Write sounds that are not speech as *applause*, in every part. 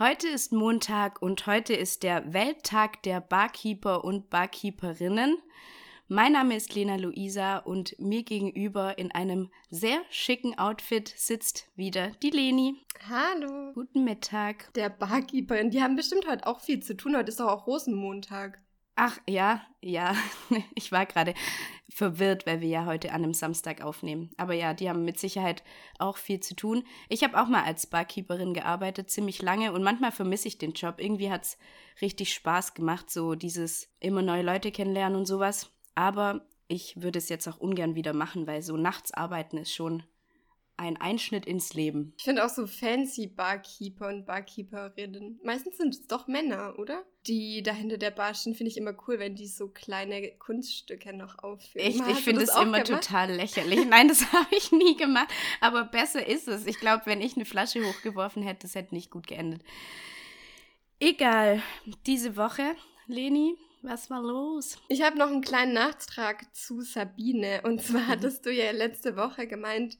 Heute ist Montag und heute ist der Welttag der Barkeeper und Barkeeperinnen. Mein Name ist Lena Luisa und mir gegenüber in einem sehr schicken Outfit sitzt wieder die Leni. Hallo. Guten Mittag. Der Barkeeperin, die haben bestimmt heute auch viel zu tun. Heute ist doch auch Rosenmontag. Ach ja, ja, *laughs* ich war gerade verwirrt, weil wir ja heute an einem Samstag aufnehmen. Aber ja, die haben mit Sicherheit auch viel zu tun. Ich habe auch mal als Barkeeperin gearbeitet, ziemlich lange und manchmal vermisse ich den Job. Irgendwie hat es richtig Spaß gemacht, so dieses immer neue Leute kennenlernen und sowas. Aber ich würde es jetzt auch ungern wieder machen, weil so nachts arbeiten ist schon ein Einschnitt ins Leben. Ich finde auch so fancy Barkeeper und Barkeeperinnen. Meistens sind es doch Männer, oder? Die da hinter der Bar stehen, finde ich immer cool, wenn die so kleine Kunststücke noch aufführen. Echt, ich finde es immer gemacht? total lächerlich. *laughs* Nein, das *laughs* habe ich nie gemacht. Aber besser ist es. Ich glaube, wenn ich eine Flasche hochgeworfen hätte, das hätte nicht gut geendet. Egal. Diese Woche, Leni, was war los? Ich habe noch einen kleinen Nachtrag zu Sabine. Und zwar *laughs* hattest du ja letzte Woche gemeint,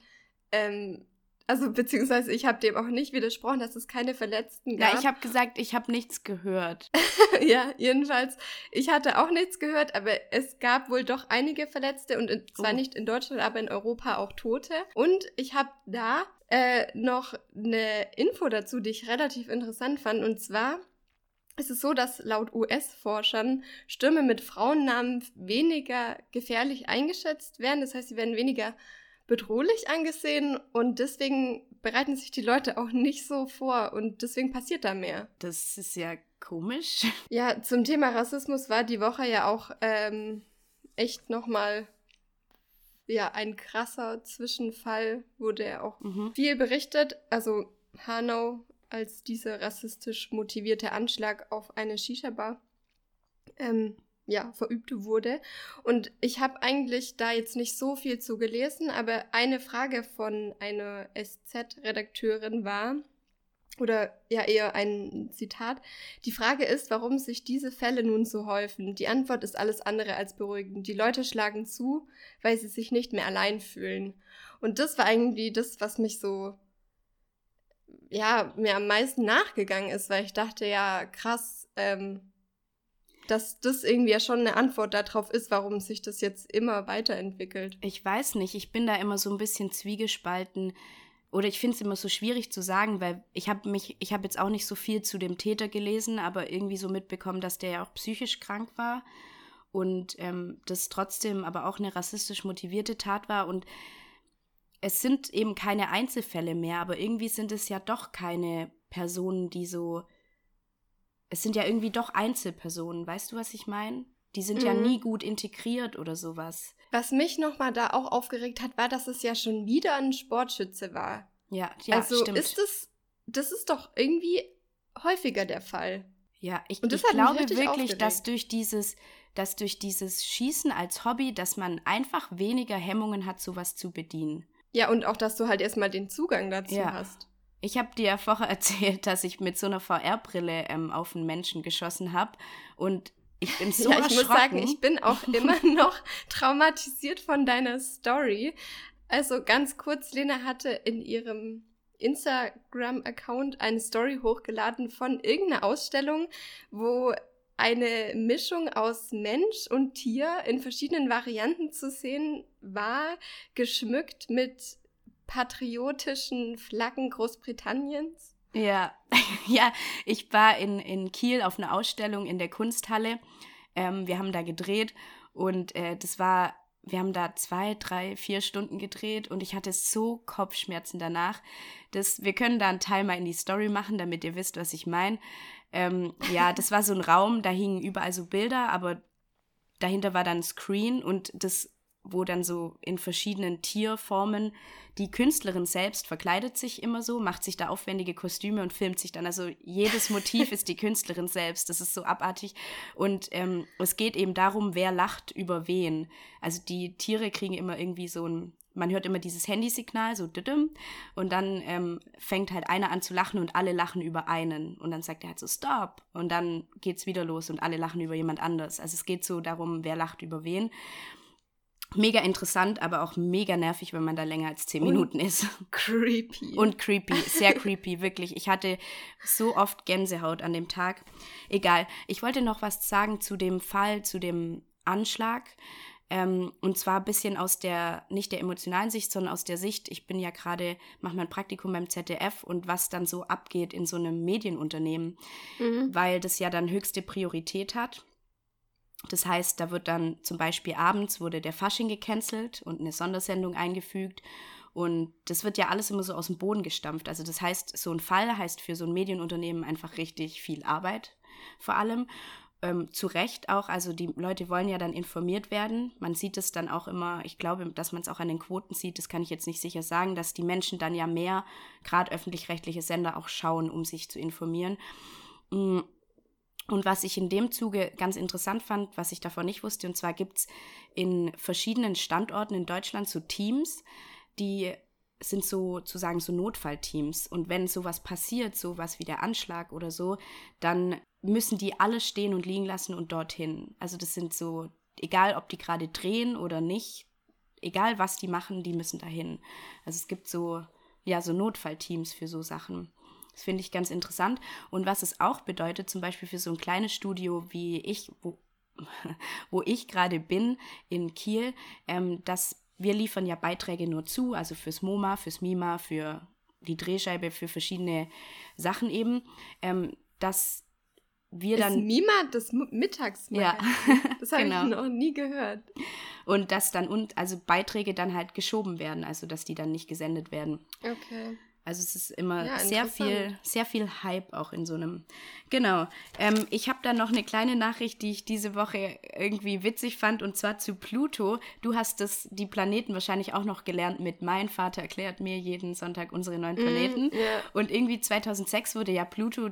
ähm, also beziehungsweise ich habe dem auch nicht widersprochen, dass es keine Verletzten gab. Ja, ich habe gesagt, ich habe nichts gehört. *laughs* ja, jedenfalls, ich hatte auch nichts gehört, aber es gab wohl doch einige Verletzte und in, zwar oh. nicht in Deutschland, aber in Europa auch Tote. Und ich habe da äh, noch eine Info dazu, die ich relativ interessant fand. Und zwar ist es so, dass laut US-Forschern Stürme mit Frauennamen weniger gefährlich eingeschätzt werden. Das heißt, sie werden weniger bedrohlich angesehen und deswegen bereiten sich die Leute auch nicht so vor und deswegen passiert da mehr. Das ist ja komisch. *laughs* Ja, zum Thema Rassismus war die Woche ja auch ähm, echt nochmal ja, ein krasser Zwischenfall, wurde auch mhm. viel berichtet. Also Hanau als dieser rassistisch motivierte Anschlag auf eine Shisha-Bar. Ähm, ja, verübt wurde. Und ich habe eigentlich da jetzt nicht so viel zu gelesen, aber eine Frage von einer SZ-Redakteurin war, oder ja eher ein Zitat, die Frage ist, warum sich diese Fälle nun so häufen. Die Antwort ist alles andere als beruhigend. Die Leute schlagen zu, weil sie sich nicht mehr allein fühlen. Und das war eigentlich das, was mich so, ja, mir am meisten nachgegangen ist, weil ich dachte, ja, krass, ähm, dass das irgendwie ja schon eine Antwort darauf ist, warum sich das jetzt immer weiterentwickelt. Ich weiß nicht, ich bin da immer so ein bisschen zwiegespalten oder ich finde es immer so schwierig zu sagen, weil ich habe mich, ich habe jetzt auch nicht so viel zu dem Täter gelesen, aber irgendwie so mitbekommen, dass der ja auch psychisch krank war und ähm, das trotzdem aber auch eine rassistisch motivierte Tat war und es sind eben keine Einzelfälle mehr, aber irgendwie sind es ja doch keine Personen, die so es sind ja irgendwie doch Einzelpersonen, weißt du, was ich meine? Die sind mhm. ja nie gut integriert oder sowas. Was mich nochmal da auch aufgeregt hat, war, dass es ja schon wieder ein Sportschütze war. Ja, ja, also stimmt. ist es, das ist doch irgendwie häufiger der Fall. Ja, ich, ich glaube wirklich, aufgeregt. dass durch dieses, dass durch dieses Schießen als Hobby, dass man einfach weniger Hemmungen hat, sowas zu bedienen. Ja, und auch, dass du halt erstmal den Zugang dazu ja. hast. Ich habe dir ja vorher *laughs* erzählt, dass ich mit so einer VR-Brille ähm, auf einen Menschen geschossen habe und ich bin so *laughs* ja, ich muss sagen, ich bin auch *laughs* immer noch traumatisiert von deiner Story. Also ganz kurz, Lena hatte in ihrem Instagram-Account eine Story hochgeladen von irgendeiner Ausstellung, wo eine Mischung aus Mensch und Tier in verschiedenen Varianten zu sehen war, geschmückt mit patriotischen Flaggen Großbritanniens? Ja, *laughs* ja, ich war in, in Kiel auf einer Ausstellung in der Kunsthalle. Ähm, wir haben da gedreht und äh, das war, wir haben da zwei, drei, vier Stunden gedreht und ich hatte so Kopfschmerzen danach. Das, wir können da einen Teil mal in die Story machen, damit ihr wisst, was ich meine. Ähm, ja, *laughs* das war so ein Raum, da hingen überall so Bilder, aber dahinter war dann ein Screen und das wo dann so in verschiedenen Tierformen die Künstlerin selbst verkleidet sich immer so, macht sich da aufwendige Kostüme und filmt sich dann. Also jedes Motiv ist die Künstlerin selbst. Das ist so abartig. Und ähm, es geht eben darum, wer lacht über wen. Also die Tiere kriegen immer irgendwie so ein, man hört immer dieses Handysignal, so düdüm, und dann ähm, fängt halt einer an zu lachen und alle lachen über einen. Und dann sagt er halt so Stop. Und dann geht's wieder los und alle lachen über jemand anders. Also es geht so darum, wer lacht über wen. Mega interessant, aber auch mega nervig, wenn man da länger als zehn Minuten ist. Creepy. Und creepy, sehr creepy, wirklich. Ich hatte so oft Gänsehaut an dem Tag. Egal. Ich wollte noch was sagen zu dem Fall, zu dem Anschlag. Ähm, und zwar ein bisschen aus der, nicht der emotionalen Sicht, sondern aus der Sicht, ich bin ja gerade, mache mein Praktikum beim ZDF und was dann so abgeht in so einem Medienunternehmen, mhm. weil das ja dann höchste Priorität hat. Das heißt, da wird dann zum Beispiel abends wurde der Fasching gecancelt und eine Sondersendung eingefügt. Und das wird ja alles immer so aus dem Boden gestampft. Also das heißt, so ein Fall heißt für so ein Medienunternehmen einfach richtig viel Arbeit vor allem. Ähm, zu Recht auch, also die Leute wollen ja dann informiert werden. Man sieht es dann auch immer, ich glaube, dass man es auch an den Quoten sieht, das kann ich jetzt nicht sicher sagen, dass die Menschen dann ja mehr, gerade öffentlich-rechtliche Sender, auch schauen, um sich zu informieren. Mm, und was ich in dem Zuge ganz interessant fand, was ich davon nicht wusste, und zwar gibt es in verschiedenen Standorten in Deutschland so Teams, die sind so sozusagen so Notfallteams. Und wenn sowas passiert, sowas wie der Anschlag oder so, dann müssen die alle stehen und liegen lassen und dorthin. Also das sind so, egal ob die gerade drehen oder nicht, egal was die machen, die müssen dahin. Also es gibt so, ja, so Notfallteams für so Sachen. Das finde ich ganz interessant. Und was es auch bedeutet, zum Beispiel für so ein kleines Studio wie ich, wo, *laughs* wo ich gerade bin, in Kiel, ähm, dass wir liefern ja Beiträge nur zu, also fürs MoMA, fürs MIMA, für die Drehscheibe, für verschiedene Sachen eben, ähm, dass wir dann. Ist MIMA das Mittagsmagazin? Ja. *laughs* Das habe genau. ich noch nie gehört. Und dass dann und also Beiträge dann halt geschoben werden, also dass die dann nicht gesendet werden. Okay. Also es ist immer ja, sehr viel, sehr viel Hype auch in so einem. Genau. Ähm, ich habe da noch eine kleine Nachricht, die ich diese Woche irgendwie witzig fand, und zwar zu Pluto. Du hast das, die Planeten wahrscheinlich auch noch gelernt mit Mein Vater erklärt mir jeden Sonntag unsere neuen mhm, Planeten. Mm, yeah. Und irgendwie 2006 wurde ja Pluto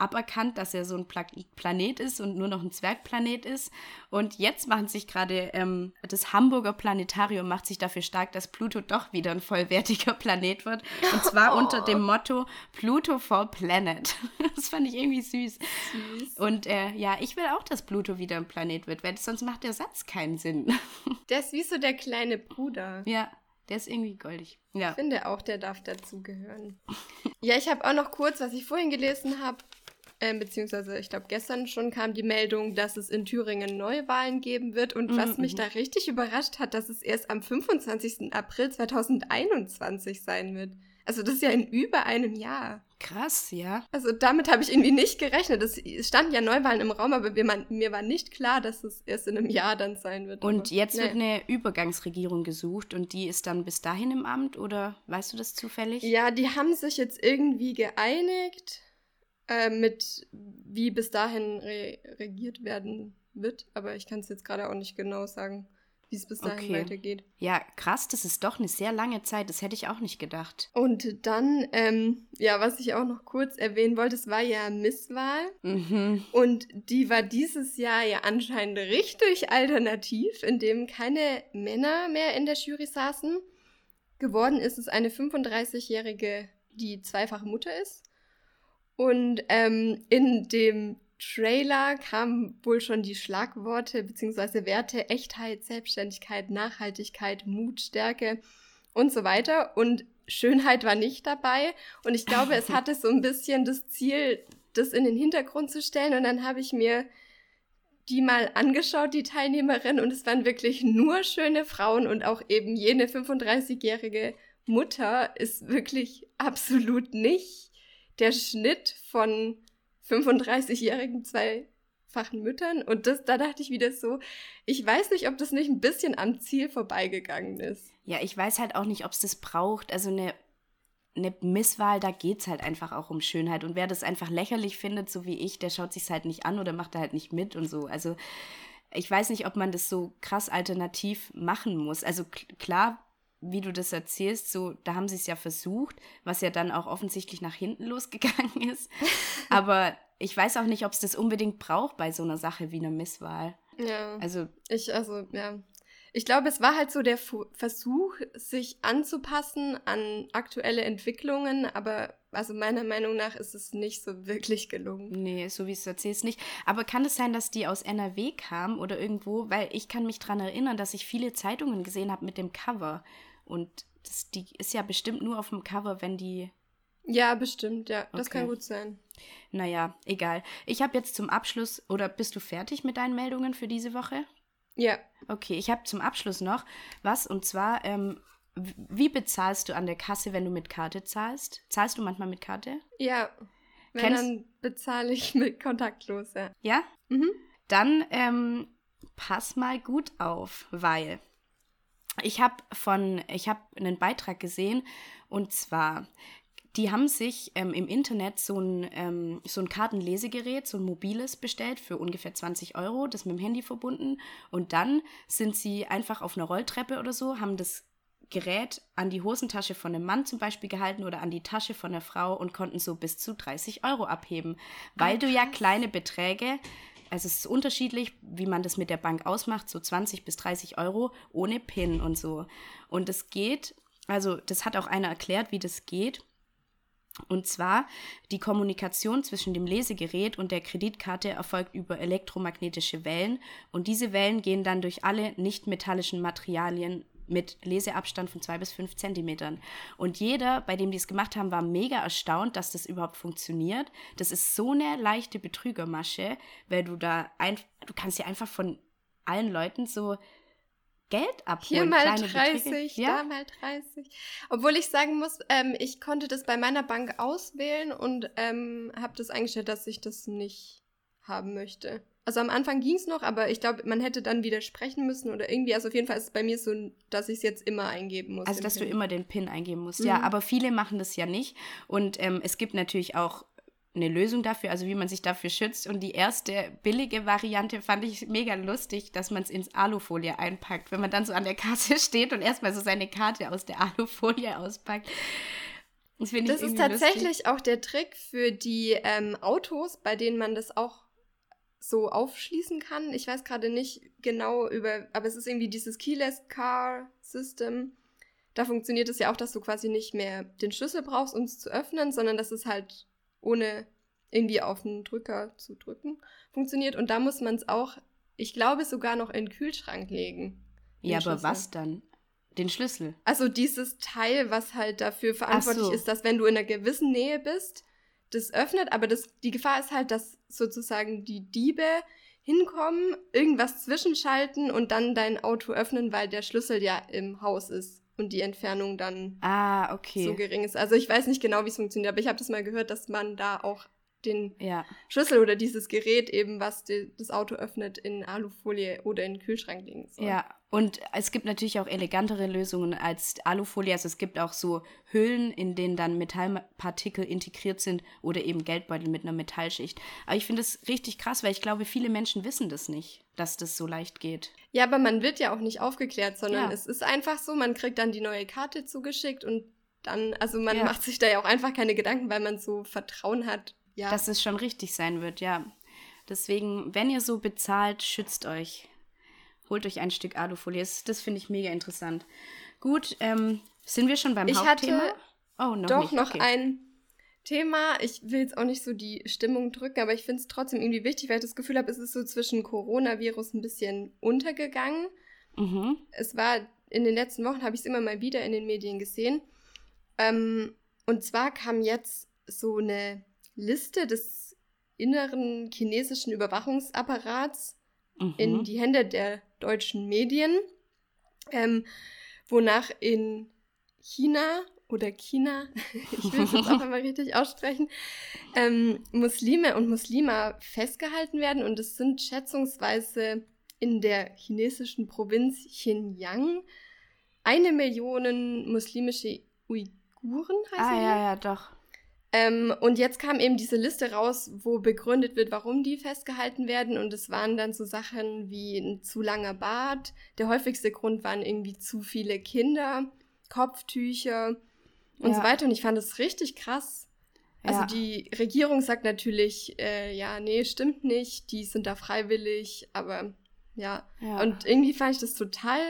aberkannt, dass er so ein Pla Planet ist und nur noch ein Zwergplanet ist. Und jetzt machen sich gerade ähm, das Hamburger Planetarium macht sich dafür stark, dass Pluto doch wieder ein vollwertiger *laughs* Planet wird. Und zwar oh. *laughs* unter dem Motto Pluto for Planet. *laughs* das fand ich irgendwie süß. süß. Und äh, ja, ich will auch, dass Pluto wieder ein Planet wird, weil sonst macht der Satz keinen Sinn. der ist wie so der kleine Bruder. Ja. Der ist irgendwie goldig. Ja. Ich finde auch, der darf dazugehören. ja, ich habe auch noch kurz, was ich vorhin gelesen habe, äh, beziehungsweise ich glaube gestern schon kam die Meldung, dass es in Thüringen Neuwahlen geben wird. Und was mhm. mich da richtig überrascht hat, dass es erst am 25. April 2021 sein wird. Also das ist ja in über einem Jahr. Krass, ja. Also damit habe ich irgendwie nicht gerechnet. Es standen ja Neuwahlen im Raum, aber mir war nicht klar, dass es erst in einem Jahr dann sein wird. Und aber, jetzt nee. wird eine Übergangsregierung gesucht und die ist dann bis dahin im Amt oder weißt du das zufällig? Ja, die haben sich jetzt irgendwie geeinigt äh, mit wie bis dahin re regiert werden wird. Aber ich kann es jetzt gerade auch nicht genau sagen, wie es bis dahin okay. weitergeht. Ja, krass, das ist doch eine sehr lange Zeit. Das hätte ich auch nicht gedacht. Und dann, ähm, ja, was ich auch noch kurz erwähnen wollte, es war ja Misswahl. Mhm. Und die war dieses Jahr ja anscheinend richtig alternativ, indem keine Männer mehr in der Jury saßen. Geworden ist es eine 35-jährige, die zweifache Mutter ist. Und ähm, in dem Trailer kamen wohl schon die Schlagworte bzw. Werte Echtheit, Selbstständigkeit, Nachhaltigkeit, Mut, Stärke und so weiter. Und Schönheit war nicht dabei. Und ich glaube, es *laughs* hatte so ein bisschen das Ziel, das in den Hintergrund zu stellen. Und dann habe ich mir die mal angeschaut, die Teilnehmerin, und es waren wirklich nur schöne Frauen und auch eben jene 35-jährige Mutter ist wirklich absolut nicht der Schnitt von 35-jährigen zweifachen Müttern. Und das, da dachte ich wieder so, ich weiß nicht, ob das nicht ein bisschen am Ziel vorbeigegangen ist. Ja, ich weiß halt auch nicht, ob es das braucht. Also eine, eine Misswahl, da geht es halt einfach auch um Schönheit. Und wer das einfach lächerlich findet, so wie ich, der schaut sich halt nicht an oder macht da halt nicht mit und so. Also ich weiß nicht, ob man das so krass alternativ machen muss. Also klar wie du das erzählst, so, da haben sie es ja versucht, was ja dann auch offensichtlich nach hinten *laughs* losgegangen ist. *laughs* Aber ich weiß auch nicht, ob es das unbedingt braucht bei so einer Sache wie einer Misswahl. Ja. Also. Ich, also, ja. Ich glaube, es war halt so der Versuch, sich anzupassen an aktuelle Entwicklungen, aber also meiner Meinung nach ist es nicht so wirklich gelungen. Nee, so wie es erzählst, nicht. Aber kann es sein, dass die aus NRW kam oder irgendwo? Weil ich kann mich daran erinnern, dass ich viele Zeitungen gesehen habe mit dem Cover. Und das, die ist ja bestimmt nur auf dem Cover, wenn die. Ja, bestimmt, ja. Das okay. kann gut sein. Naja, egal. Ich habe jetzt zum Abschluss, oder bist du fertig mit deinen Meldungen für diese Woche? Ja. Okay, ich habe zum Abschluss noch was, und zwar, ähm, wie bezahlst du an der Kasse, wenn du mit Karte zahlst? Zahlst du manchmal mit Karte? Ja. Wenn Kennst dann bezahle ich mit kontaktlos, ja. Ja? Mhm. Dann ähm, pass mal gut auf, weil ich habe von, ich habe einen Beitrag gesehen und zwar, die haben sich ähm, im Internet so ein, ähm, so ein Kartenlesegerät, so ein mobiles bestellt für ungefähr 20 Euro, das mit dem Handy verbunden. Und dann sind sie einfach auf einer Rolltreppe oder so, haben das Gerät an die Hosentasche von einem Mann zum Beispiel gehalten oder an die Tasche von einer Frau und konnten so bis zu 30 Euro abheben, weil oh, du ja kleine Beträge, also es ist unterschiedlich, wie man das mit der Bank ausmacht, so 20 bis 30 Euro ohne PIN und so. Und es geht, also das hat auch einer erklärt, wie das geht. Und zwar, die Kommunikation zwischen dem Lesegerät und der Kreditkarte erfolgt über elektromagnetische Wellen und diese Wellen gehen dann durch alle nicht metallischen Materialien mit Leseabstand von zwei bis fünf Zentimetern. Und jeder, bei dem die es gemacht haben, war mega erstaunt, dass das überhaupt funktioniert. Das ist so eine leichte Betrügermasche, weil du da ein, du kannst ja einfach von allen Leuten so Geld abholen. Hier mal 30, ja? da mal 30. Obwohl ich sagen muss, ähm, ich konnte das bei meiner Bank auswählen und ähm, habe das eingestellt, dass ich das nicht haben möchte. Also am Anfang ging es noch, aber ich glaube, man hätte dann widersprechen müssen oder irgendwie. Also auf jeden Fall ist es bei mir so, dass ich es jetzt immer eingeben muss. Also dass PIN. du immer den PIN eingeben musst, mhm. ja. Aber viele machen das ja nicht. Und ähm, es gibt natürlich auch eine Lösung dafür, also wie man sich dafür schützt. Und die erste billige Variante fand ich mega lustig, dass man es ins Alufolie einpackt. Wenn man dann so an der Kasse *laughs* steht und erstmal so seine Karte aus der Alufolie auspackt. Das, das ist tatsächlich lustig. auch der Trick für die ähm, Autos, bei denen man das auch so aufschließen kann. Ich weiß gerade nicht genau über, aber es ist irgendwie dieses Keyless Car System. Da funktioniert es ja auch, dass du quasi nicht mehr den Schlüssel brauchst, um es zu öffnen, sondern dass es halt ohne irgendwie auf den Drücker zu drücken funktioniert. Und da muss man es auch, ich glaube, sogar noch in den Kühlschrank legen. Ja, aber Schlüssel. was dann? Den Schlüssel. Also dieses Teil, was halt dafür verantwortlich so. ist, dass wenn du in einer gewissen Nähe bist, das öffnet, aber das, die Gefahr ist halt, dass sozusagen die Diebe hinkommen, irgendwas zwischenschalten und dann dein Auto öffnen, weil der Schlüssel ja im Haus ist und die Entfernung dann ah, okay. so gering ist. Also ich weiß nicht genau, wie es funktioniert, aber ich habe das mal gehört, dass man da auch den ja. Schlüssel oder dieses Gerät eben, was die, das Auto öffnet, in Alufolie oder in den Kühlschrank legen soll. Ja, und es gibt natürlich auch elegantere Lösungen als Alufolie. Also es gibt auch so Hüllen, in denen dann Metallpartikel integriert sind oder eben Geldbeutel mit einer Metallschicht. Aber ich finde es richtig krass, weil ich glaube, viele Menschen wissen das nicht, dass das so leicht geht. Ja, aber man wird ja auch nicht aufgeklärt, sondern ja. es ist einfach so, man kriegt dann die neue Karte zugeschickt und dann, also man ja. macht sich da ja auch einfach keine Gedanken, weil man so Vertrauen hat. Ja. Dass es schon richtig sein wird, ja. Deswegen, wenn ihr so bezahlt, schützt euch holt euch ein Stück Alufolie. Das, das finde ich mega interessant. Gut, ähm, sind wir schon beim ich Hauptthema? Hatte oh, noch doch nicht. noch okay. ein Thema. Ich will jetzt auch nicht so die Stimmung drücken, aber ich finde es trotzdem irgendwie wichtig, weil ich das Gefühl habe, es ist so zwischen Coronavirus ein bisschen untergegangen. Mhm. Es war in den letzten Wochen, habe ich es immer mal wieder in den Medien gesehen. Ähm, und zwar kam jetzt so eine Liste des inneren chinesischen Überwachungsapparats mhm. in die Hände der deutschen Medien, ähm, wonach in China oder China, *laughs* ich will es jetzt auch einmal richtig aussprechen, ähm, Muslime und Muslima festgehalten werden und es sind schätzungsweise in der chinesischen Provinz Xinjiang eine Million muslimische Uiguren heißen Ah, ja, ja, doch. Ähm, und jetzt kam eben diese Liste raus, wo begründet wird, warum die festgehalten werden. Und es waren dann so Sachen wie ein zu langer Bart. Der häufigste Grund waren irgendwie zu viele Kinder, Kopftücher und ja. so weiter. Und ich fand das richtig krass. Also ja. die Regierung sagt natürlich, äh, ja, nee, stimmt nicht, die sind da freiwillig, aber ja. ja. Und irgendwie fand ich das total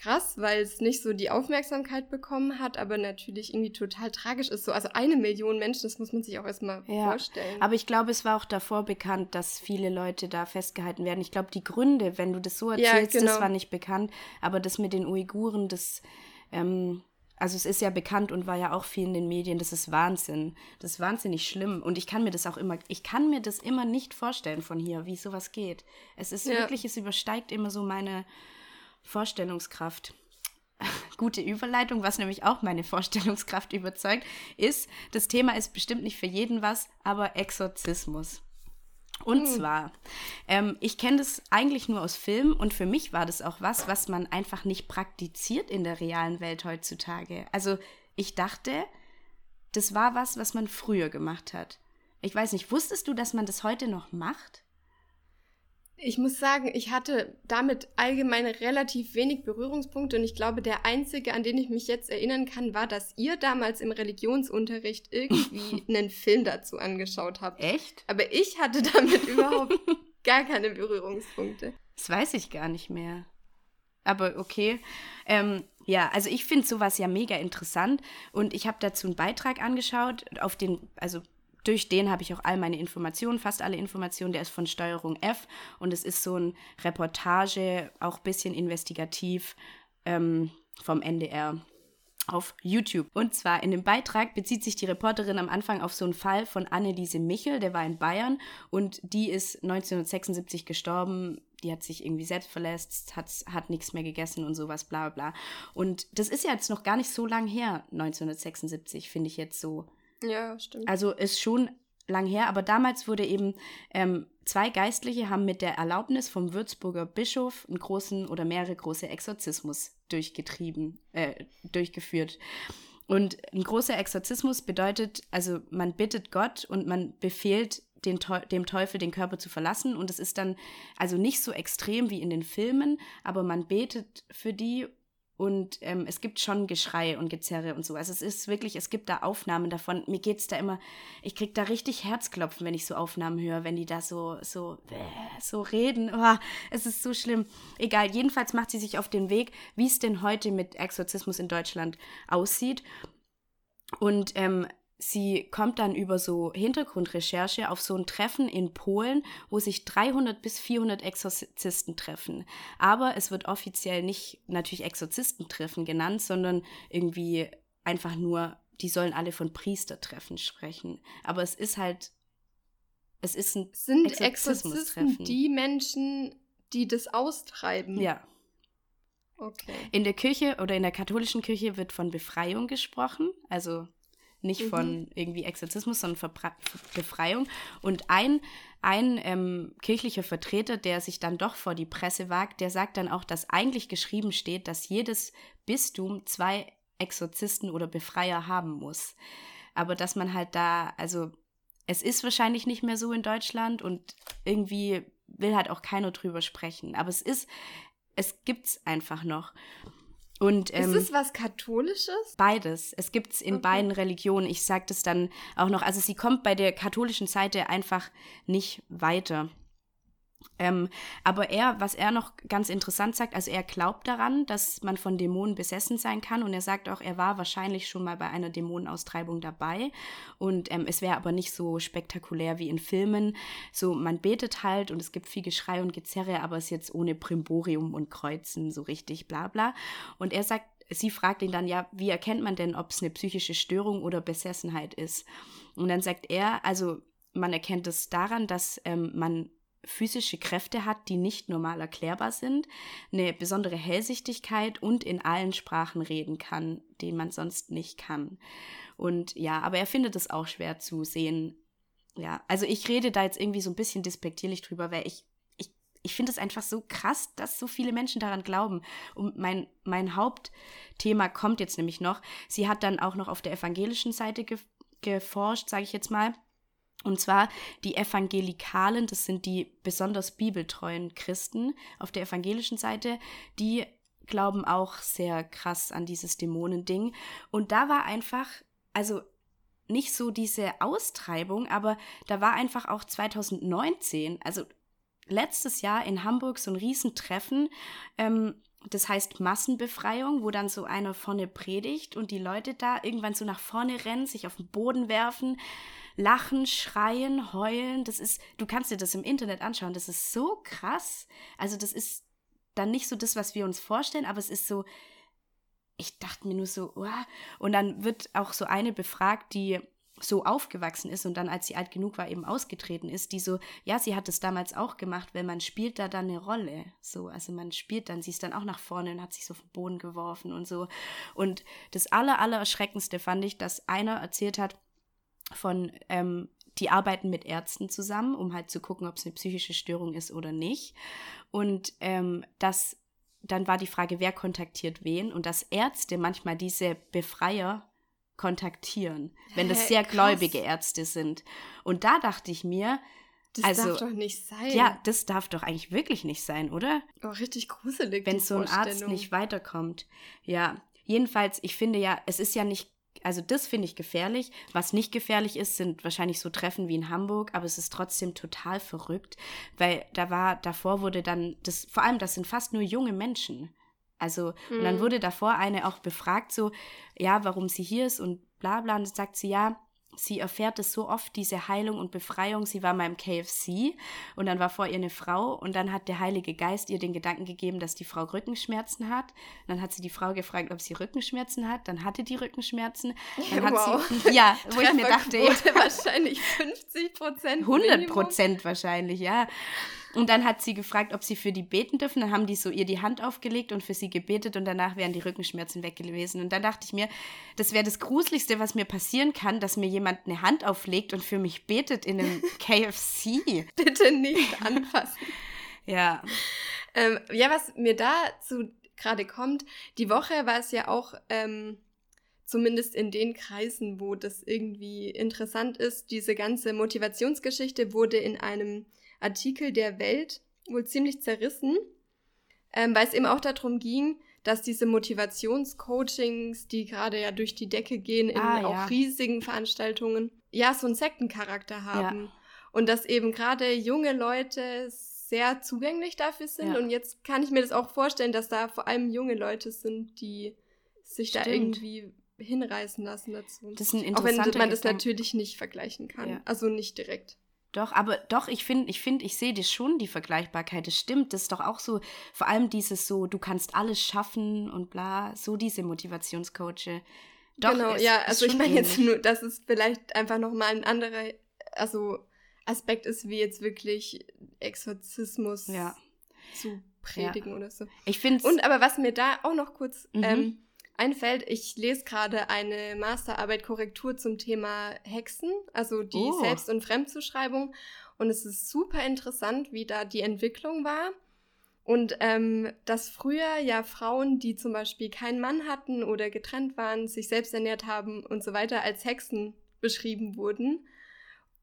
krass, weil es nicht so die Aufmerksamkeit bekommen hat, aber natürlich irgendwie total tragisch ist. So, also eine Million Menschen, das muss man sich auch erstmal ja, vorstellen. Aber ich glaube, es war auch davor bekannt, dass viele Leute da festgehalten werden. Ich glaube, die Gründe, wenn du das so erzählst, ja, genau. das war nicht bekannt. Aber das mit den Uiguren, das, ähm, also es ist ja bekannt und war ja auch viel in den Medien, das ist Wahnsinn. Das ist wahnsinnig schlimm. Und ich kann mir das auch immer, ich kann mir das immer nicht vorstellen von hier, wie sowas geht. Es ist ja. wirklich, es übersteigt immer so meine Vorstellungskraft. *laughs* Gute Überleitung, was nämlich auch meine Vorstellungskraft *laughs* überzeugt, ist, das Thema ist bestimmt nicht für jeden was, aber Exorzismus. Und hm. zwar, ähm, ich kenne das eigentlich nur aus Filmen und für mich war das auch was, was man einfach nicht praktiziert in der realen Welt heutzutage. Also ich dachte, das war was, was man früher gemacht hat. Ich weiß nicht, wusstest du, dass man das heute noch macht? Ich muss sagen, ich hatte damit allgemein relativ wenig Berührungspunkte und ich glaube, der einzige, an den ich mich jetzt erinnern kann, war, dass ihr damals im Religionsunterricht irgendwie *laughs* einen Film dazu angeschaut habt. Echt? Aber ich hatte damit *laughs* überhaupt gar keine Berührungspunkte. Das weiß ich gar nicht mehr. Aber okay. Ähm, ja, also ich finde sowas ja mega interessant und ich habe dazu einen Beitrag angeschaut, auf den, also durch den habe ich auch all meine Informationen, fast alle Informationen. Der ist von Steuerung F und es ist so ein Reportage, auch ein bisschen investigativ ähm, vom NDR auf YouTube. Und zwar in dem Beitrag bezieht sich die Reporterin am Anfang auf so einen Fall von Anneliese Michel, der war in Bayern und die ist 1976 gestorben. Die hat sich irgendwie selbst verletzt, hat, hat nichts mehr gegessen und sowas, bla bla. Und das ist ja jetzt noch gar nicht so lang her, 1976, finde ich jetzt so. Ja, stimmt. Also ist schon lang her, aber damals wurde eben ähm, zwei Geistliche haben mit der Erlaubnis vom Würzburger Bischof einen großen oder mehrere große Exorzismus durchgetrieben, äh, durchgeführt. Und ein großer Exorzismus bedeutet, also man bittet Gott und man befehlt den, dem Teufel den Körper zu verlassen. Und es ist dann also nicht so extrem wie in den Filmen, aber man betet für die und ähm, es gibt schon Geschrei und Gezerre und so. Also es ist wirklich, es gibt da Aufnahmen davon. Mir geht es da immer, ich krieg da richtig Herzklopfen, wenn ich so Aufnahmen höre, wenn die da so, so, so reden. Oh, es ist so schlimm. Egal, jedenfalls macht sie sich auf den Weg, wie es denn heute mit Exorzismus in Deutschland aussieht. Und ähm, sie kommt dann über so Hintergrundrecherche auf so ein Treffen in Polen, wo sich 300 bis 400 Exorzisten treffen. Aber es wird offiziell nicht natürlich Exorzistentreffen genannt, sondern irgendwie einfach nur, die sollen alle von Priestertreffen sprechen. Aber es ist halt, es ist ein Sind Exorzisten die Menschen, die das austreiben? Ja. Okay. In der Kirche oder in der katholischen Kirche wird von Befreiung gesprochen, also nicht mhm. von irgendwie Exorzismus, sondern Verbra Befreiung. Und ein, ein ähm, kirchlicher Vertreter, der sich dann doch vor die Presse wagt, der sagt dann auch, dass eigentlich geschrieben steht, dass jedes Bistum zwei Exorzisten oder Befreier haben muss. Aber dass man halt da, also es ist wahrscheinlich nicht mehr so in Deutschland und irgendwie will halt auch keiner drüber sprechen. Aber es ist, es gibt's einfach noch. Und, ähm, ist es was Katholisches? Beides. Es gibt es in okay. beiden Religionen. Ich sage das dann auch noch. Also sie kommt bei der katholischen Seite einfach nicht weiter. Ähm, aber er, was er noch ganz interessant sagt, also er glaubt daran, dass man von Dämonen besessen sein kann und er sagt auch, er war wahrscheinlich schon mal bei einer Dämonenaustreibung dabei und ähm, es wäre aber nicht so spektakulär wie in Filmen. So, man betet halt und es gibt viel Geschrei und Gezerre, aber es ist jetzt ohne Primborium und Kreuzen so richtig bla bla. Und er sagt, sie fragt ihn dann, ja, wie erkennt man denn, ob es eine psychische Störung oder Besessenheit ist? Und dann sagt er, also man erkennt es daran, dass ähm, man physische Kräfte hat, die nicht normal erklärbar sind, eine besondere Hellsichtigkeit und in allen Sprachen reden kann, die man sonst nicht kann. Und ja, aber er findet es auch schwer zu sehen. Ja, also ich rede da jetzt irgendwie so ein bisschen despektierlich drüber, weil ich ich, ich finde es einfach so krass, dass so viele Menschen daran glauben. Und mein, mein Hauptthema kommt jetzt nämlich noch. Sie hat dann auch noch auf der evangelischen Seite ge geforscht, sage ich jetzt mal und zwar die Evangelikalen, das sind die besonders bibeltreuen Christen auf der evangelischen Seite, die glauben auch sehr krass an dieses Dämonending. Und da war einfach, also nicht so diese Austreibung, aber da war einfach auch 2019, also letztes Jahr in Hamburg so ein Riesentreffen, ähm, das heißt Massenbefreiung, wo dann so einer vorne predigt und die Leute da irgendwann so nach vorne rennen, sich auf den Boden werfen, lachen, schreien, heulen. Das ist, du kannst dir das im Internet anschauen, das ist so krass. Also das ist dann nicht so das, was wir uns vorstellen, aber es ist so, ich dachte mir nur so, oh. und dann wird auch so eine befragt, die so aufgewachsen ist und dann, als sie alt genug war, eben ausgetreten ist, die so, ja, sie hat es damals auch gemacht, weil man spielt da dann eine Rolle. So, also man spielt dann, sie ist dann auch nach vorne und hat sich so auf den Boden geworfen und so. Und das aller, aller Erschreckendste fand ich, dass einer erzählt hat von, ähm, die arbeiten mit Ärzten zusammen, um halt zu gucken, ob es eine psychische Störung ist oder nicht. Und ähm, das, dann war die Frage, wer kontaktiert wen und dass Ärzte manchmal diese Befreier kontaktieren, wenn das sehr Krass. gläubige Ärzte sind. Und da dachte ich mir, das also, darf doch nicht sein. Ja, das darf doch eigentlich wirklich nicht sein, oder? Oh, richtig gruselig. Wenn so ein Arzt nicht weiterkommt. Ja, jedenfalls, ich finde ja, es ist ja nicht, also das finde ich gefährlich. Was nicht gefährlich ist, sind wahrscheinlich so Treffen wie in Hamburg, aber es ist trotzdem total verrückt, weil da war, davor wurde dann, das, vor allem, das sind fast nur junge Menschen. Also, mhm. und dann mhm. wurde davor eine auch befragt, so, ja, warum sie hier ist und bla bla. Und dann sagt sie, ja, sie erfährt es so oft, diese Heilung und Befreiung. Sie war mal im KFC und dann war vor ihr eine Frau und dann hat der Heilige Geist ihr den Gedanken gegeben, dass die Frau Rückenschmerzen hat. Und dann hat sie die Frau gefragt, ob sie Rückenschmerzen hat. Dann hatte die Rückenschmerzen. Dann hat wow. sie, *laughs* ja, *laughs* wo ich mir dachte, *laughs* wahrscheinlich 50 Prozent. 100 Prozent wahrscheinlich, ja. Und dann hat sie gefragt, ob sie für die beten dürfen. Dann haben die so ihr die Hand aufgelegt und für sie gebetet und danach wären die Rückenschmerzen weg gewesen. Und dann dachte ich mir, das wäre das Gruseligste, was mir passieren kann, dass mir jemand eine Hand auflegt und für mich betet in einem *laughs* KFC. Bitte nicht anfassen. ja. Ähm, ja, was mir dazu gerade kommt, die Woche war es ja auch. Ähm, zumindest in den Kreisen, wo das irgendwie interessant ist, diese ganze Motivationsgeschichte wurde in einem Artikel der Welt wohl ziemlich zerrissen, ähm, weil es eben auch darum ging, dass diese Motivationscoachings, die gerade ja durch die Decke gehen in ah, auch ja. riesigen Veranstaltungen, ja, so einen Sektencharakter haben. Ja. Und dass eben gerade junge Leute sehr zugänglich dafür sind. Ja. Und jetzt kann ich mir das auch vorstellen, dass da vor allem junge Leute sind, die sich Stimmt. da irgendwie hinreißen lassen dazu. Das ist ein Auch wenn man das natürlich nicht vergleichen kann. Also nicht direkt. Doch, aber doch, ich finde, ich finde, ich sehe das schon, die Vergleichbarkeit. Das stimmt. Das ist doch auch so, vor allem dieses so, du kannst alles schaffen und bla, so diese Motivationscoache. Doch, genau, es, ja, also ich meine jetzt nur, dass es vielleicht einfach nochmal ein anderer, also Aspekt ist, wie jetzt wirklich Exorzismus ja. zu predigen ja. oder so. Ich finde Und aber was mir da auch noch kurz mhm. ähm, einfällt, ich lese gerade eine Masterarbeit Korrektur zum Thema Hexen, also die oh. Selbst- und Fremdzuschreibung. Und es ist super interessant, wie da die Entwicklung war. Und ähm, dass früher ja Frauen, die zum Beispiel keinen Mann hatten oder getrennt waren, sich selbst ernährt haben und so weiter, als Hexen beschrieben wurden.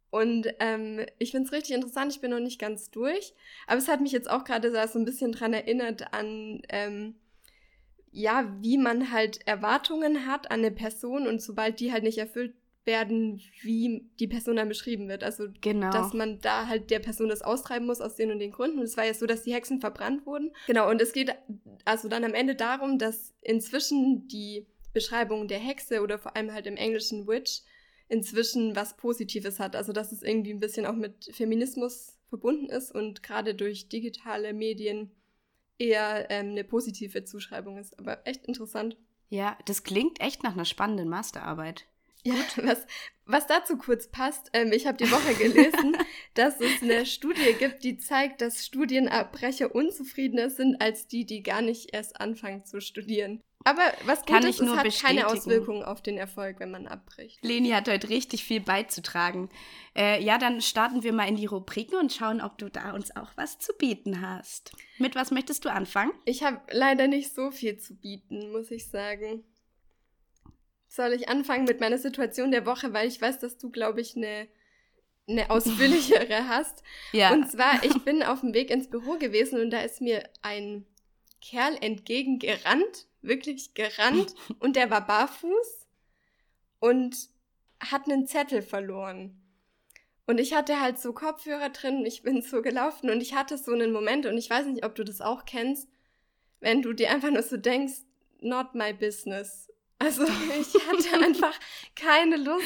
Und ähm, ich finde es richtig interessant, ich bin noch nicht ganz durch. Aber es hat mich jetzt auch gerade so ein bisschen dran erinnert an ähm, ja, wie man halt Erwartungen hat an eine Person und sobald die halt nicht erfüllt werden, wie die Person dann beschrieben wird. Also, genau. dass man da halt der Person das austreiben muss aus den und den Gründen. Und es war ja so, dass die Hexen verbrannt wurden. Genau, und es geht also dann am Ende darum, dass inzwischen die Beschreibung der Hexe oder vor allem halt im Englischen Witch inzwischen was Positives hat. Also, dass es irgendwie ein bisschen auch mit Feminismus verbunden ist und gerade durch digitale Medien eher ähm, eine positive Zuschreibung ist. Aber echt interessant. Ja, das klingt echt nach einer spannenden Masterarbeit. Ja, *laughs* was, was dazu kurz passt, ähm, ich habe die Woche gelesen, *laughs* dass es eine Studie gibt, die zeigt, dass Studienabbrecher unzufriedener sind als die, die gar nicht erst anfangen zu studieren. Aber was Kann ist, es hat bestätigen. keine Auswirkungen auf den Erfolg, wenn man abbricht. Leni hat heute richtig viel beizutragen. Äh, ja, dann starten wir mal in die Rubriken und schauen, ob du da uns auch was zu bieten hast. Mit was möchtest du anfangen? Ich habe leider nicht so viel zu bieten, muss ich sagen. Soll ich anfangen mit meiner Situation der Woche, weil ich weiß, dass du, glaube ich, eine eine *laughs* ausführlichere hast. Ja. Und zwar, ich bin auf dem Weg ins Büro gewesen und da ist mir ein Kerl entgegengerannt, wirklich gerannt, und der war barfuß und hat einen Zettel verloren. Und ich hatte halt so Kopfhörer drin und ich bin so gelaufen und ich hatte so einen Moment und ich weiß nicht, ob du das auch kennst, wenn du dir einfach nur so denkst, not my business. Also *laughs* ich hatte einfach keine Lust,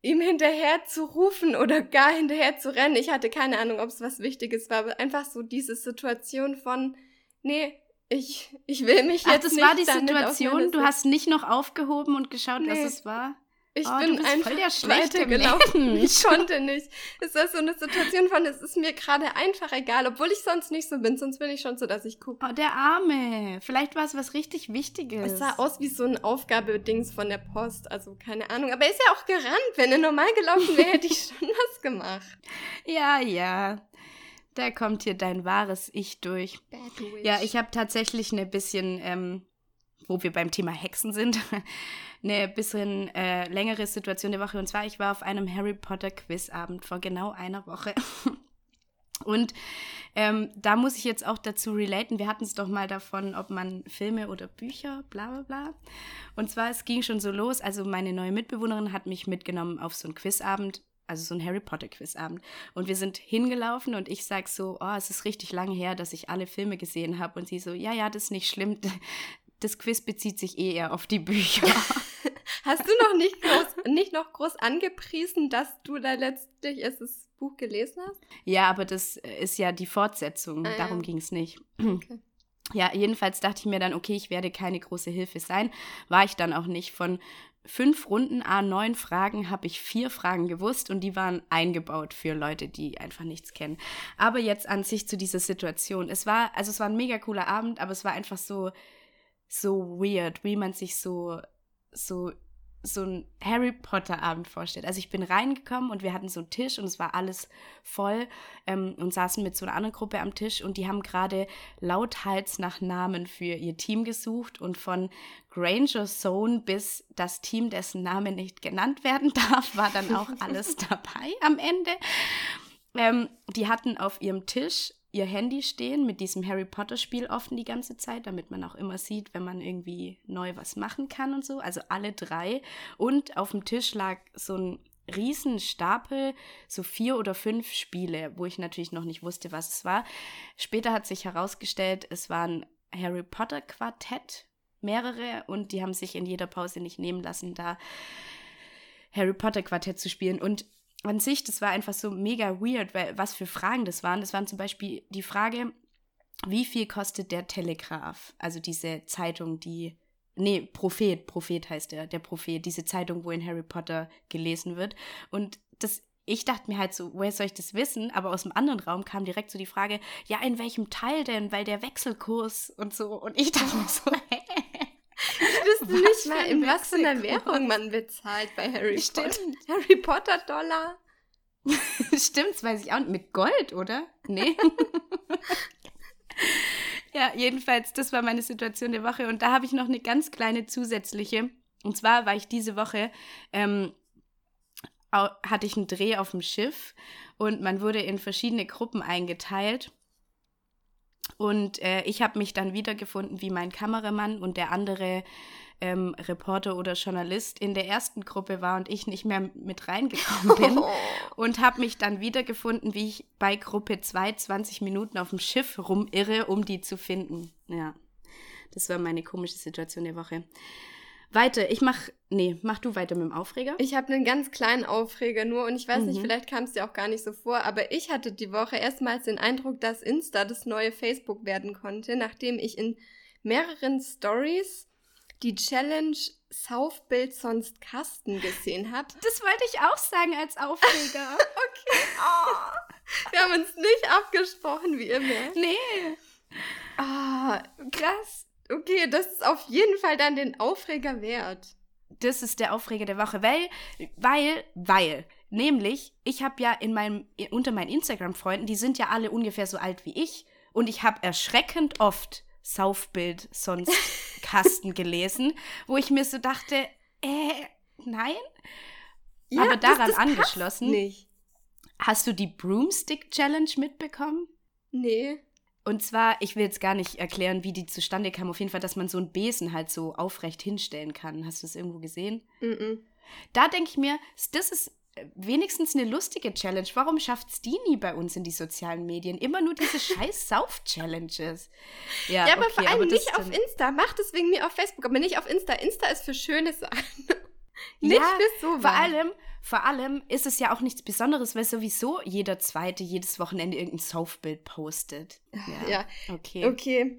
ihm hinterher zu rufen oder gar hinterher zu rennen. Ich hatte keine Ahnung, ob es was Wichtiges war, aber einfach so diese Situation von, nee, ich, ich will mich jetzt Ach, das nicht war die Situation, du hast nicht noch aufgehoben und geschaut, nee. was es war? Ich oh, bin einfach weitergelaufen. Ich konnte nicht. Es ist so eine Situation von, es ist mir gerade einfach egal, obwohl ich sonst nicht so bin. Sonst bin ich schon so, dass ich gucke. Oh, der Arme. Vielleicht war es was richtig Wichtiges. Es sah aus wie so ein Aufgabedings von der Post. Also keine Ahnung. Aber er ist ja auch gerannt. Wenn er normal gelaufen wäre, hätte ich *laughs* schon was gemacht. Ja, ja. Da kommt hier dein wahres Ich durch. Ja, ich habe tatsächlich eine bisschen, ähm, wo wir beim Thema Hexen sind, eine *laughs* bisschen äh, längere Situation der Woche. Und zwar, ich war auf einem Harry Potter Quizabend vor genau einer Woche. *laughs* Und ähm, da muss ich jetzt auch dazu relaten. Wir hatten es doch mal davon, ob man Filme oder Bücher, bla bla bla. Und zwar, es ging schon so los. Also meine neue Mitbewohnerin hat mich mitgenommen auf so einen Quizabend, also so einen Harry Potter Quizabend. Und wir sind hingelaufen und ich sag so, oh, es ist richtig lange her, dass ich alle Filme gesehen habe. Und sie so, ja, ja, das ist nicht schlimm. *laughs* Das Quiz bezieht sich eh eher auf die Bücher. *laughs* Hast du noch nicht, groß, nicht noch groß angepriesen, dass du da letztlich das Buch gelesen hast? Ja, aber das ist ja die Fortsetzung. Ah, Darum ja. ging es nicht. Okay. *clears throat* Ja, jedenfalls dachte ich mir dann, okay, ich werde keine große Hilfe sein. War ich dann auch nicht. Von fünf Runden, a neun Fragen, habe ich vier Fragen gewusst und die waren eingebaut für Leute, die einfach nichts kennen. Aber jetzt an sich zu dieser Situation. Es war, also es war ein mega cooler Abend, aber es war einfach so, so weird, wie man sich so, so so ein Harry Potter Abend vorstellt. Also ich bin reingekommen und wir hatten so einen Tisch und es war alles voll ähm, und saßen mit so einer anderen Gruppe am Tisch und die haben gerade lauthals nach Namen für ihr Team gesucht und von Granger Zone bis das Team, dessen Name nicht genannt werden *laughs* darf, war dann auch alles *laughs* dabei am Ende. Ähm, die hatten auf ihrem Tisch ihr Handy stehen mit diesem Harry Potter Spiel offen die ganze Zeit, damit man auch immer sieht, wenn man irgendwie neu was machen kann und so. Also alle drei. Und auf dem Tisch lag so ein Riesenstapel, so vier oder fünf Spiele, wo ich natürlich noch nicht wusste, was es war. Später hat sich herausgestellt, es war ein Harry Potter Quartett, mehrere, und die haben sich in jeder Pause nicht nehmen lassen, da Harry Potter Quartett zu spielen. Und an sich, das war einfach so mega weird, weil was für Fragen das waren. Das waren zum Beispiel die Frage, wie viel kostet der Telegraph? Also diese Zeitung, die. Nee, Prophet, Prophet heißt der, der Prophet, diese Zeitung, wo in Harry Potter gelesen wird. Und das, ich dachte mir halt so, woher soll ich das wissen? Aber aus dem anderen Raum kam direkt so die Frage, ja, in welchem Teil denn? Weil der Wechselkurs und so. Und ich dachte mir so, *laughs* hä? Wüsste nicht mal, in was für einer Währung man bezahlt bei Harry *laughs* Stimmt. Potter. Harry Potter Dollar. *laughs* Stimmt, das weiß ich auch nicht. Mit Gold, oder? Nee. *laughs* ja, jedenfalls, das war meine Situation der Woche. Und da habe ich noch eine ganz kleine zusätzliche. Und zwar war ich diese Woche, ähm, hatte ich einen Dreh auf dem Schiff und man wurde in verschiedene Gruppen eingeteilt. Und äh, ich habe mich dann wiedergefunden wie mein Kameramann und der andere ähm, Reporter oder Journalist in der ersten Gruppe war und ich nicht mehr mit reingekommen bin. *laughs* und habe mich dann wiedergefunden, wie ich bei Gruppe 2 20 Minuten auf dem Schiff rumirre, um die zu finden. Ja, das war meine komische Situation der Woche. Weiter, ich mach, nee, mach du weiter mit dem Aufreger. Ich habe einen ganz kleinen Aufreger nur und ich weiß mhm. nicht, vielleicht kam es dir auch gar nicht so vor, aber ich hatte die Woche erstmals den Eindruck, dass Insta das neue Facebook werden konnte, nachdem ich in mehreren Stories die Challenge Saufbild sonst Kasten gesehen habe. Das wollte ich auch sagen als Aufreger. *laughs* okay. Oh. Wir haben uns nicht abgesprochen, wie immer. Nee. Ah, oh, krass. Okay, das ist auf jeden Fall dann den Aufreger wert. Das ist der Aufreger der Woche, weil, weil, weil, nämlich, ich habe ja in meinem, unter meinen Instagram-Freunden, die sind ja alle ungefähr so alt wie ich und ich habe erschreckend oft Saufbild sonst *laughs* Kasten gelesen, wo ich mir so dachte, äh, nein. Ja, Aber daran das, das angeschlossen. Hast du die Broomstick Challenge mitbekommen? Nee. Und zwar, ich will jetzt gar nicht erklären, wie die zustande kam. Auf jeden Fall, dass man so einen Besen halt so aufrecht hinstellen kann. Hast du das irgendwo gesehen? Mm, -mm. Da denke ich mir, das ist wenigstens eine lustige Challenge. Warum schafft es die nie bei uns in die sozialen Medien? Immer nur diese *laughs* scheiß Sauf-Challenges. Ja, ja, aber okay, vor allem aber nicht auf Insta. Macht es wegen mir auf Facebook, aber nicht auf Insta. Insta ist für schöne Sachen. Nicht ja, für so. Vor allem, vor allem ist es ja auch nichts Besonderes, weil sowieso jeder Zweite jedes Wochenende irgendein Saufbild postet. *laughs* Ja, ja. okay. Okay.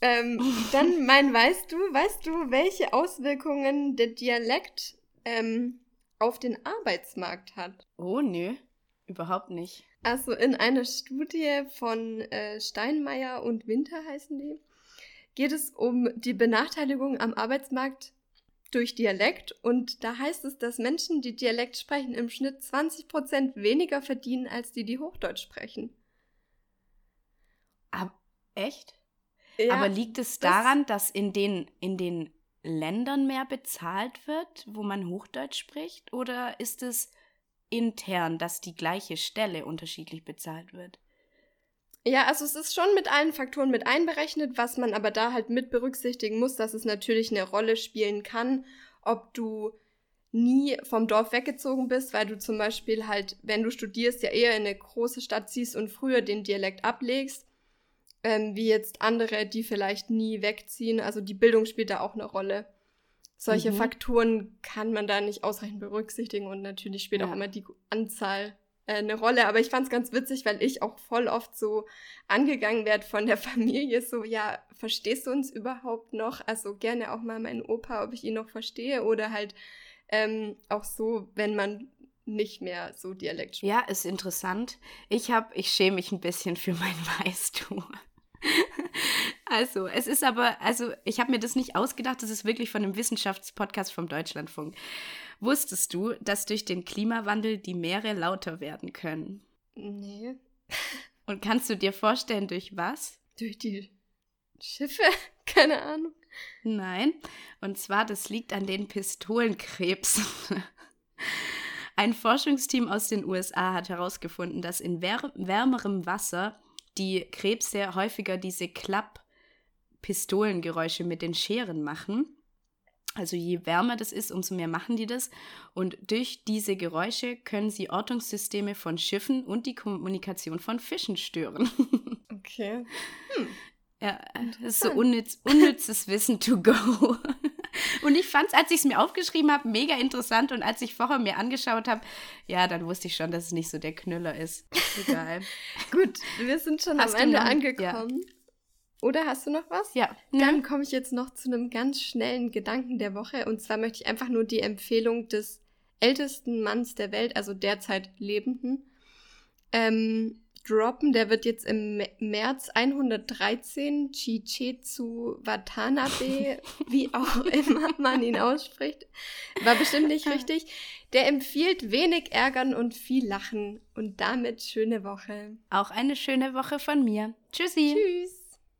Ähm, dann *laughs* mein, weißt du, weißt du, welche Auswirkungen der Dialekt ähm, auf den Arbeitsmarkt hat? Oh, nö, überhaupt nicht. Also in einer Studie von äh, Steinmeier und Winter heißen die, geht es um die Benachteiligung am Arbeitsmarkt durch Dialekt und da heißt es, dass Menschen, die Dialekt sprechen, im Schnitt 20% weniger verdienen als die, die Hochdeutsch sprechen. Aber echt? Ja, Aber liegt es daran, das dass in den, in den Ländern mehr bezahlt wird, wo man Hochdeutsch spricht? Oder ist es intern, dass die gleiche Stelle unterschiedlich bezahlt wird? Ja, also es ist schon mit allen Faktoren mit einberechnet, was man aber da halt mit berücksichtigen muss, dass es natürlich eine Rolle spielen kann, ob du nie vom Dorf weggezogen bist, weil du zum Beispiel halt, wenn du studierst, ja eher in eine große Stadt ziehst und früher den Dialekt ablegst ähm, wie jetzt andere, die vielleicht nie wegziehen. Also die Bildung spielt da auch eine Rolle. Solche mhm. Faktoren kann man da nicht ausreichend berücksichtigen und natürlich spielt ja. auch immer die Anzahl eine Rolle. Aber ich fand es ganz witzig, weil ich auch voll oft so angegangen werde von der *laughs* Familie, so, ja, verstehst du uns überhaupt noch? Also gerne auch mal meinen Opa, ob ich ihn noch verstehe oder halt ähm, auch so, wenn man nicht mehr so Dialekt spricht. Ja, ist interessant. Ich habe, ich schäme mich ein bisschen für mein *laughs* Weißtum. Also, es ist aber, also ich habe mir das nicht ausgedacht, das ist wirklich von einem Wissenschaftspodcast vom Deutschlandfunk. Wusstest du, dass durch den Klimawandel die Meere lauter werden können? Nee. *laughs* Und kannst du dir vorstellen, durch was? Durch die Schiffe? *laughs* Keine Ahnung. Nein. Und zwar, das liegt an den Pistolenkrebs. *laughs* Ein Forschungsteam aus den USA hat herausgefunden, dass in wärmerem Wasser die Krebse häufiger diese Klapp-Pistolengeräusche mit den Scheren machen. Also je wärmer das ist, umso mehr machen die das. Und durch diese Geräusche können sie Ortungssysteme von Schiffen und die Kommunikation von Fischen stören. *laughs* Okay. Hm. Ja, das ist so unnütz, unnützes Wissen to go. *laughs* Und ich fand es, als ich es mir aufgeschrieben habe, mega interessant. Und als ich vorher mir angeschaut habe, ja, dann wusste ich schon, dass es nicht so der Knüller ist. Egal. *laughs* Gut, wir sind schon hast am Ende angekommen. Ja. Oder hast du noch was? Ja. Dann komme ich jetzt noch zu einem ganz schnellen Gedanken der Woche. Und zwar möchte ich einfach nur die Empfehlung des ältesten Manns der Welt, also derzeit Lebenden, ähm, droppen. Der wird jetzt im März 113 Chichetsu Watanabe, *laughs* wie auch immer man ihn ausspricht. War bestimmt nicht richtig. Der empfiehlt wenig ärgern und viel lachen. Und damit schöne Woche. Auch eine schöne Woche von mir. Tschüssi. Tschüss.